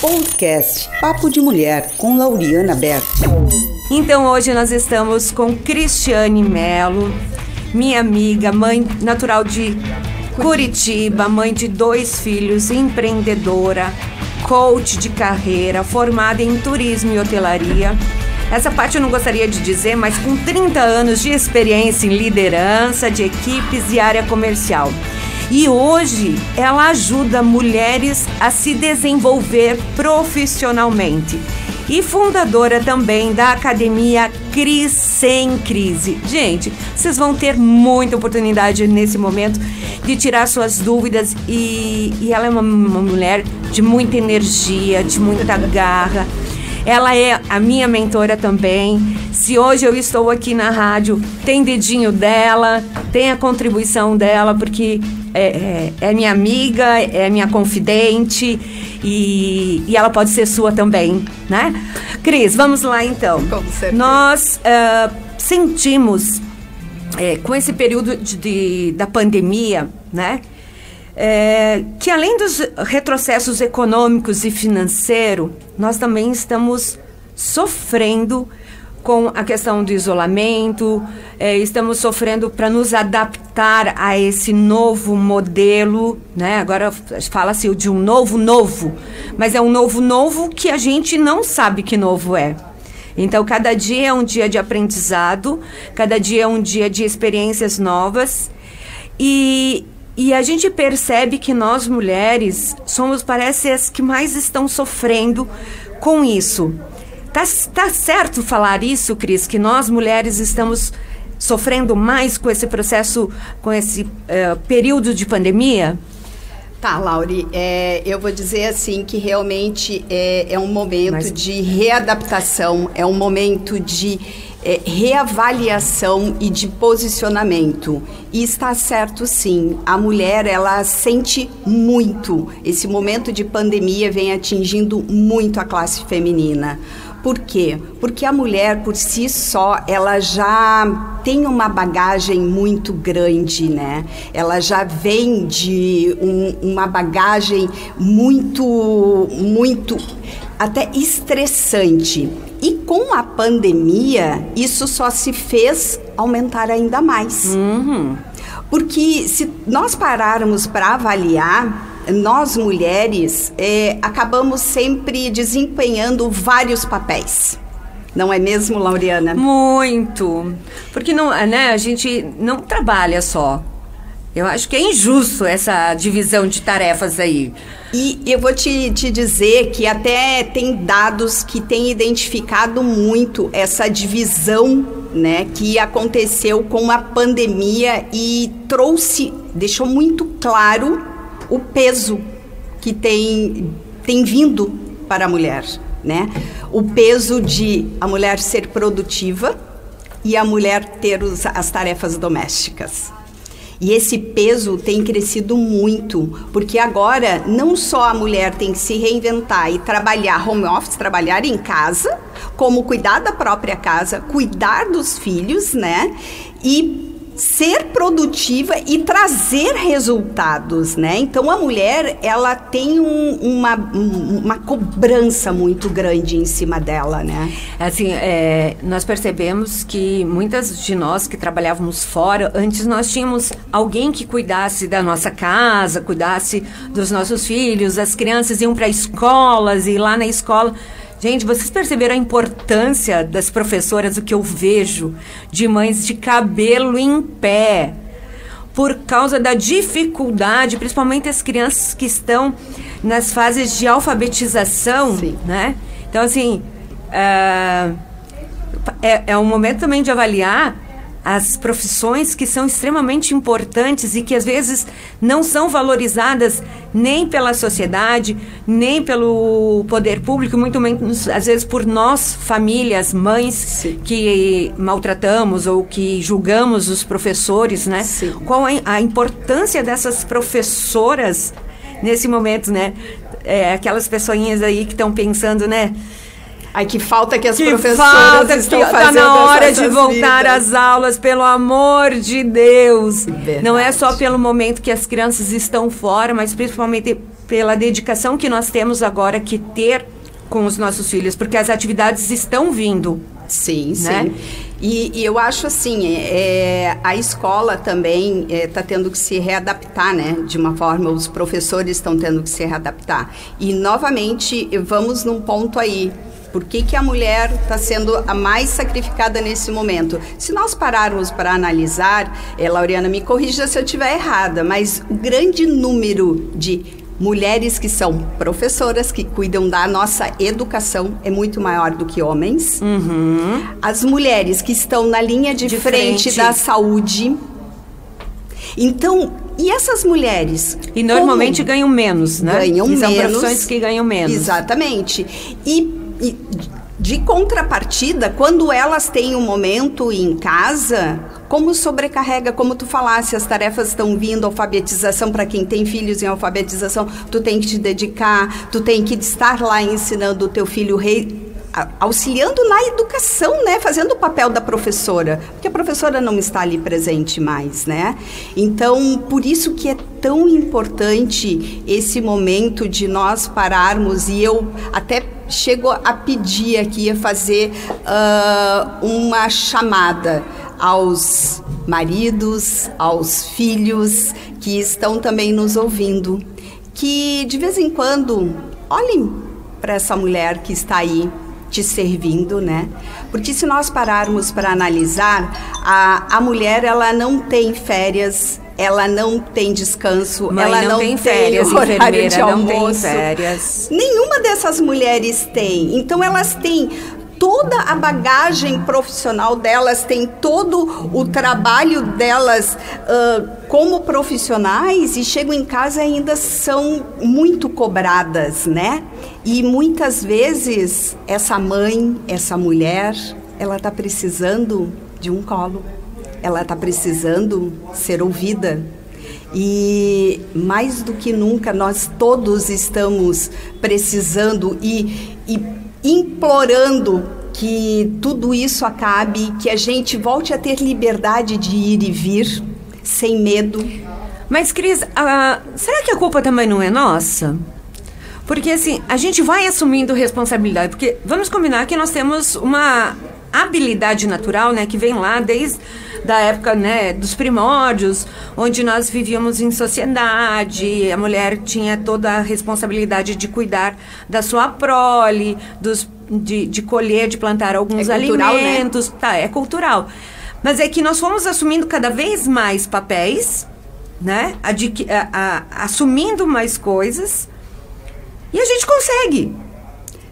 Podcast Papo de Mulher com Lauriana Berto. Então hoje nós estamos com Cristiane Melo, minha amiga, mãe natural de Curitiba, mãe de dois filhos, empreendedora, coach de carreira, formada em turismo e hotelaria. Essa parte eu não gostaria de dizer, mas com 30 anos de experiência em liderança de equipes e área comercial. E hoje ela ajuda mulheres a se desenvolver profissionalmente. E fundadora também da Academia Cris Sem Crise. Gente, vocês vão ter muita oportunidade nesse momento de tirar suas dúvidas e, e ela é uma, uma mulher de muita energia, de muita garra. Ela é a minha mentora também. Se hoje eu estou aqui na rádio, tem dedinho dela, tem a contribuição dela, porque é, é, é minha amiga, é minha confidente e, e, ela pode ser sua também, né? Cris, vamos lá então. Com certeza. Nós uh, sentimos é, com esse período de, de, da pandemia, né? É, que além dos retrocessos econômicos e financeiros, nós também estamos sofrendo com a questão do isolamento, é, estamos sofrendo para nos adaptar a esse novo modelo, né? Agora fala-se de um novo novo, mas é um novo novo que a gente não sabe que novo é. Então, cada dia é um dia de aprendizado, cada dia é um dia de experiências novas. E, e a gente percebe que nós mulheres somos, parece, as que mais estão sofrendo com isso. Tá, tá certo falar isso, Cris, que nós mulheres estamos sofrendo mais com esse processo, com esse uh, período de pandemia? Tá, Lauri, é, eu vou dizer assim que realmente é, é um momento Mas... de readaptação, é um momento de é, reavaliação e de posicionamento. E está certo sim, a mulher ela sente muito. Esse momento de pandemia vem atingindo muito a classe feminina. Por quê? Porque a mulher por si só, ela já tem uma bagagem muito grande, né? Ela já vem de um, uma bagagem muito, muito até estressante. E com a pandemia, isso só se fez aumentar ainda mais. Uhum. Porque se nós pararmos para avaliar, nós mulheres é, acabamos sempre desempenhando vários papéis. Não é mesmo, Lauriana? Muito. Porque não, né, a gente não trabalha só. Eu acho que é injusto essa divisão de tarefas aí. E eu vou te, te dizer que até tem dados que têm identificado muito essa divisão né, que aconteceu com a pandemia e trouxe, deixou muito claro o peso que tem, tem vindo para a mulher, né? O peso de a mulher ser produtiva e a mulher ter os, as tarefas domésticas. E esse peso tem crescido muito, porque agora não só a mulher tem que se reinventar e trabalhar home office, trabalhar em casa, como cuidar da própria casa, cuidar dos filhos, né? E ser produtiva e trazer resultados, né? Então a mulher ela tem um, uma, uma cobrança muito grande em cima dela, né? Assim, é, nós percebemos que muitas de nós que trabalhávamos fora, antes nós tínhamos alguém que cuidasse da nossa casa, cuidasse dos nossos filhos, as crianças iam para escolas e lá na escola Gente, vocês perceberam a importância das professoras, o que eu vejo de mães de cabelo em pé? Por causa da dificuldade, principalmente as crianças que estão nas fases de alfabetização, Sim. né? Então, assim, uh, é, é um momento também de avaliar as profissões que são extremamente importantes e que às vezes não são valorizadas nem pela sociedade, nem pelo poder público, muito menos às vezes por nós, famílias, mães Sim. que maltratamos ou que julgamos os professores, né? Sim. Qual é a importância dessas professoras nesse momento, né? É, aquelas pessoinhas aí que estão pensando, né? Ai, que falta que as que professoras falta estão que fazendo tá na hora de voltar vidas. às aulas, pelo amor de Deus. Verdade. Não é só pelo momento que as crianças estão fora, mas principalmente pela dedicação que nós temos agora que ter com os nossos filhos, porque as atividades estão vindo. Sim, né? sim. E, e eu acho assim, é, a escola também está tendo que se readaptar, né? De uma forma, os professores estão tendo que se readaptar. E, novamente, vamos num ponto aí. Por que, que a mulher está sendo a mais sacrificada nesse momento? Se nós pararmos para analisar, é, Laureana, me corrija se eu estiver errada, mas o grande número de mulheres que são professoras, que cuidam da nossa educação, é muito maior do que homens. As mulheres que estão na linha de, De frente, frente. da saúde. Então, e essas mulheres? E normalmente como ganham menos, né? ganham E são menos? profissões que ganham menos. Exatamente. E, e de contrapartida, quando elas têm um momento em casa, como sobrecarrega, como tu falasse, as tarefas estão vindo, alfabetização para quem tem filhos em alfabetização, tu tem que te dedicar, tu tem que estar lá ensinando o teu filho rei auxiliando na educação, né, fazendo o papel da professora, porque a professora não está ali presente mais, né? Então, por isso que é tão importante esse momento de nós pararmos e eu até chego a pedir aqui a fazer ah, uma chamada aos maridos, aos filhos que estão também nos ouvindo, que de vez em quando olhem para essa mulher que está aí te servindo, né? Porque se nós pararmos para analisar, a, a mulher ela não tem férias, ela não tem descanso, Mãe ela não, não, tem férias, horário de não tem almoço. férias. Nenhuma dessas mulheres tem. Então elas têm toda a bagagem profissional delas, têm todo o trabalho delas ah, como profissionais e chegam em casa e ainda são muito cobradas, né? E muitas vezes essa mãe, essa mulher, ela está precisando de um colo. Ela está precisando ser ouvida. E mais do que nunca, nós todos estamos precisando e, e implorando que tudo isso acabe, que a gente volte a ter liberdade de ir e vir, sem medo. Mas, Cris, será que a culpa também não é nossa? Porque, assim, a gente vai assumindo responsabilidade. Porque vamos combinar que nós temos uma habilidade natural, né? Que vem lá desde da época, né? Dos primórdios, onde nós vivíamos em sociedade. A mulher tinha toda a responsabilidade de cuidar da sua prole, dos, de, de colher, de plantar alguns É cultural, né? alimentos. Tá, é cultural. Mas é que nós fomos assumindo cada vez mais papéis, né? A- a- assumindo mais coisas. E a gente consegue.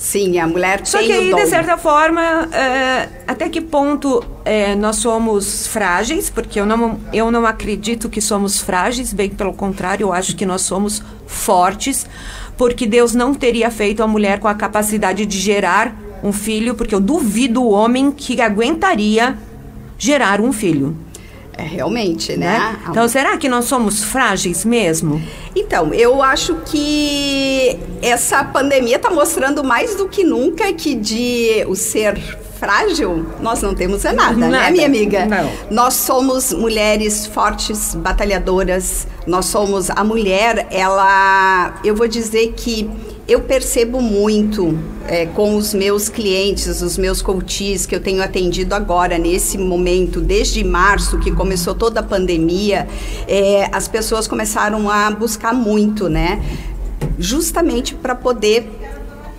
Sim, a mulher Só tem que aí, de certa forma, é, até que ponto é, nós somos frágeis? Porque eu não, eu não acredito que somos frágeis, bem pelo contrário, eu acho que nós somos fortes, porque Deus não teria feito a mulher com a capacidade de gerar um filho, porque eu duvido o homem que aguentaria gerar um filho. É realmente, né? Né? Então, será que nós somos frágeis mesmo? Então, eu acho que essa pandemia está mostrando mais do que nunca que de o ser frágil, nós não temos é nada, né, Nada. minha amiga? Não. Nós somos mulheres fortes, batalhadoras. Nós somos a mulher, ela, eu vou dizer que eu percebo muito é, com os meus clientes, os meus coaches que eu tenho atendido agora, nesse momento, desde março, que começou toda a pandemia, é, as pessoas começaram a buscar muito, né? Justamente para poder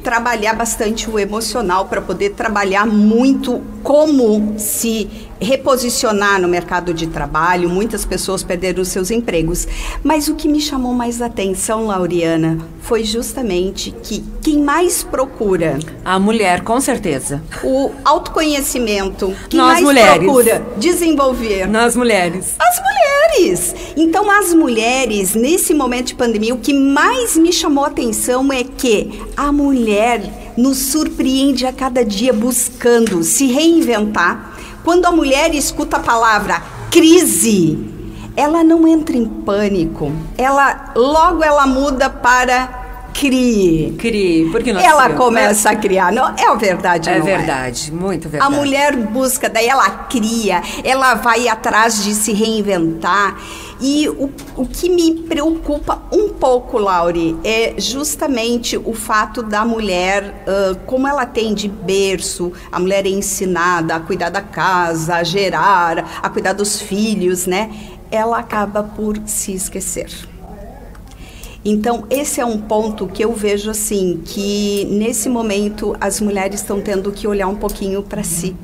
trabalhar bastante o emocional, para poder trabalhar muito como se reposicionar no mercado de trabalho. Muitas pessoas perderam seus empregos. Mas o que me chamou mais atenção, Lauriana, foi justamente que quem mais procura A mulher, com certeza. o autoconhecimento, quem Nós, mais mulheres. procura desenvolver Nós mulheres. as mulheres. Então, as mulheres, nesse momento de pandemia, o que mais me chamou a atenção é que a mulher nos surpreende a cada dia buscando se reinventar. Quando a mulher escuta a palavra crise, ela não entra em pânico. Ela logo ela muda para crie. Crie, porque nós ela criamos. começa a criar. Não, é a verdade, É não verdade, muito A verdade. mulher busca, daí ela cria, ela vai atrás de se reinventar. E o, o que me preocupa um pouco, Laure, é justamente o fato da mulher, ah, como ela tem de berço, a mulher é ensinada a cuidar da casa, a gerar, a cuidar dos filhos, né? Ela acaba por se esquecer. Então, esse é um ponto que eu vejo assim, que nesse momento as mulheres estão tendo que olhar um pouquinho para si.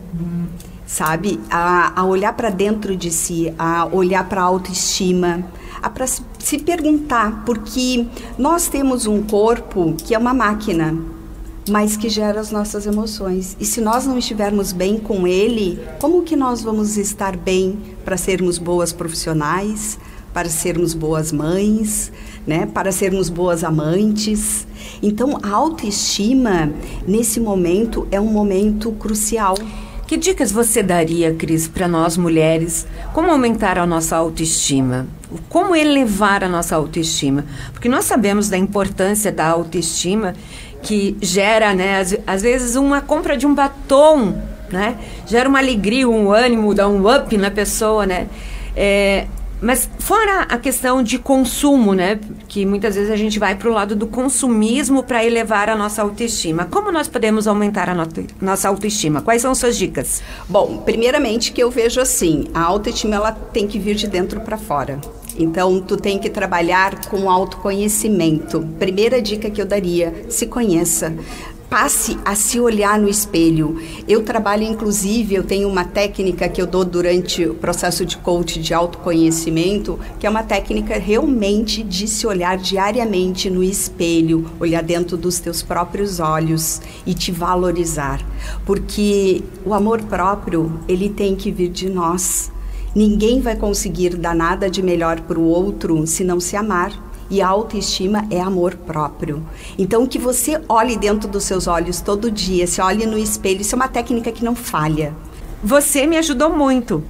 Sabe? A, a olhar para dentro de si, a olhar para a autoestima, a se perguntar, porque nós temos um corpo que é uma máquina, mas que gera as nossas emoções. E se nós não estivermos bem com ele, como que nós vamos estar bem para sermos boas profissionais, para sermos boas mães, né? Para sermos boas amantes. Então, a autoestima nesse momento é um momento crucial. Que dicas você daria, Cris, para nós mulheres? Como aumentar a nossa autoestima? Como elevar a nossa autoestima? Porque nós sabemos da importância da autoestima que gera, né, às, às vezes uma compra de um batom, né, gera uma alegria, um ânimo, dá um up na pessoa, né? É, mas fora a questão de consumo, né? Que muitas vezes a gente vai para o lado do consumismo para elevar a nossa autoestima. Como nós podemos aumentar a nossa autoestima? Quais são suas dicas? Bom, primeiramente que eu vejo assim, a autoestima ela tem que vir de dentro para fora. Então, tu tem que trabalhar com autoconhecimento. Primeira dica que eu daria, se conheça. Passe a se olhar no espelho. Eu trabalho, inclusive, eu tenho uma técnica que eu dou durante o processo de coach de autoconhecimento, que é uma técnica realmente de se olhar diariamente no espelho, olhar dentro dos teus próprios olhos e te valorizar. Porque o amor próprio, ele tem que vir de nós. Ninguém vai conseguir dar nada de melhor para o outro se não se amar. E autoestima é amor próprio. Então, que você olhe dentro dos seus olhos todo dia, se olhe no espelho, isso é uma técnica que não falha. Você me ajudou muito.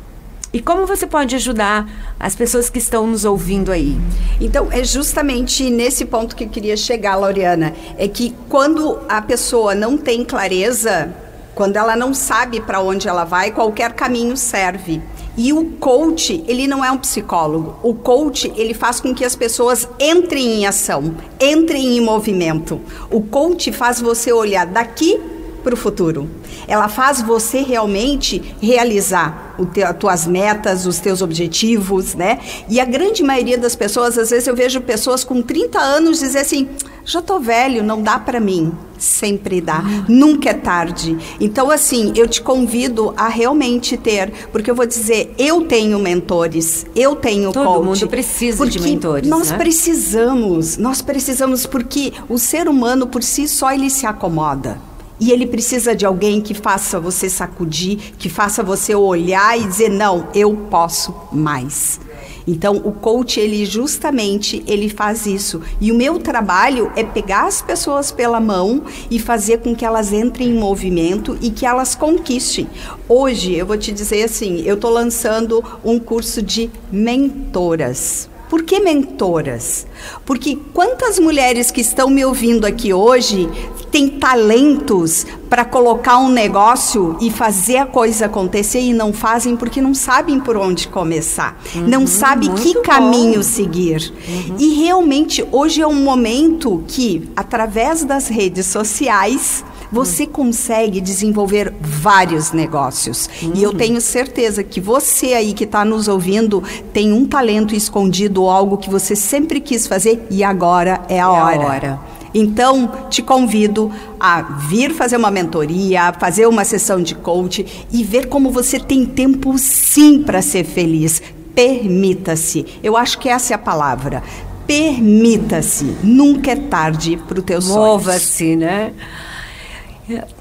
E como você pode ajudar as pessoas que estão nos ouvindo aí? Então, é justamente nesse ponto que eu queria chegar, Laureana. É que quando a pessoa não tem clareza, quando ela não sabe para onde ela vai, qualquer caminho serve. E o coach, ele não é um psicólogo. O coach, ele faz com que as pessoas entrem em ação, entrem em movimento. O coach faz você olhar daqui para o futuro. Ela faz você realmente realizar te, as tuas metas, os teus objetivos, né? E a grande maioria das pessoas, às vezes eu vejo pessoas com 30 anos dizer assim: já tô velho, não dá para mim. Sempre dá, nunca é tarde. Então, assim, eu te convido a realmente ter, porque eu vou dizer, eu tenho mentores, eu tenho Todo coach. mundo precisa de mentores, Nós né? precisamos, nós precisamos, porque o ser humano por si só ele se acomoda. E ele precisa de alguém que faça você sacudir, que faça você olhar e dizer não, eu posso mais. Então o coach ele justamente ele faz isso. E o meu trabalho é pegar as pessoas pela mão e fazer com que elas entrem em movimento e que elas conquistem. Hoje eu vou te dizer assim, eu estou lançando um curso de mentoras. Por que mentoras? Porque quantas mulheres que estão me ouvindo aqui hoje têm talentos para colocar um negócio e fazer a coisa acontecer e não fazem porque não sabem por onde começar, não sabem que muito caminho bom. seguir. E realmente hoje é um momento que, através das redes sociais, você consegue desenvolver vários negócios. E eu tenho certeza que você aí que está nos ouvindo tem um talento escondido algo que você sempre quis fazer e agora é a a hora. hora. Então, te convido a vir fazer uma mentoria, a fazer uma sessão de coach e ver como você tem tempo sim para ser feliz. Permita-se. Eu acho que essa é a palavra. Permita-se. Nunca é tarde para o teu sonho. Mova-se, né?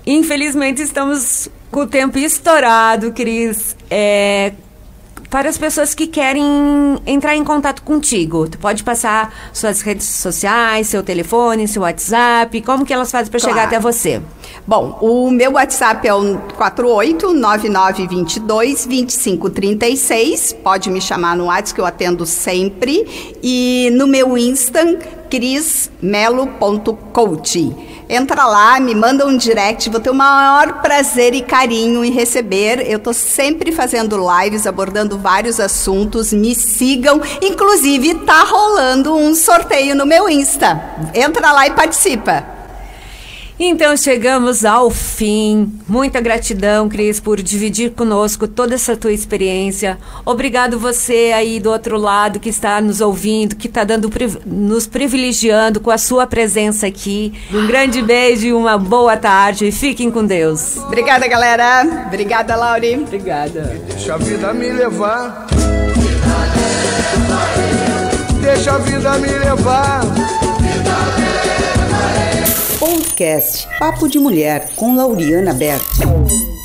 Infelizmente estamos com o tempo estourado, Cris. É, para as pessoas que querem entrar em contato contigo. Tu pode passar suas redes sociais, seu telefone, seu WhatsApp, como que elas fazem para Claro. chegar até você? Bom, o meu WhatsApp é o 4899222536. Pode me chamar no WhatsApp que eu atendo sempre. E no meu Insta, crismelo.coach. Entra lá, me manda um direct, vou ter o maior prazer e carinho em receber. Eu tô sempre fazendo lives, abordando vários assuntos. Me sigam. Inclusive, tá rolando um sorteio no meu Insta. Entra lá e participa. Então chegamos ao fim. Muita gratidão, Cris, por dividir conosco toda essa tua experiência. Obrigado você aí do outro lado que está nos ouvindo, que está dando nos privilegiando com a sua presença aqui. Um grande beijo e uma boa tarde. Fiquem com Deus. Obrigada, galera. Obrigada, Lauri. Obrigada. Deixa a vida me levar. Deixa a vida me levar. Podcast Papo de Mulher com Lauriana Berto.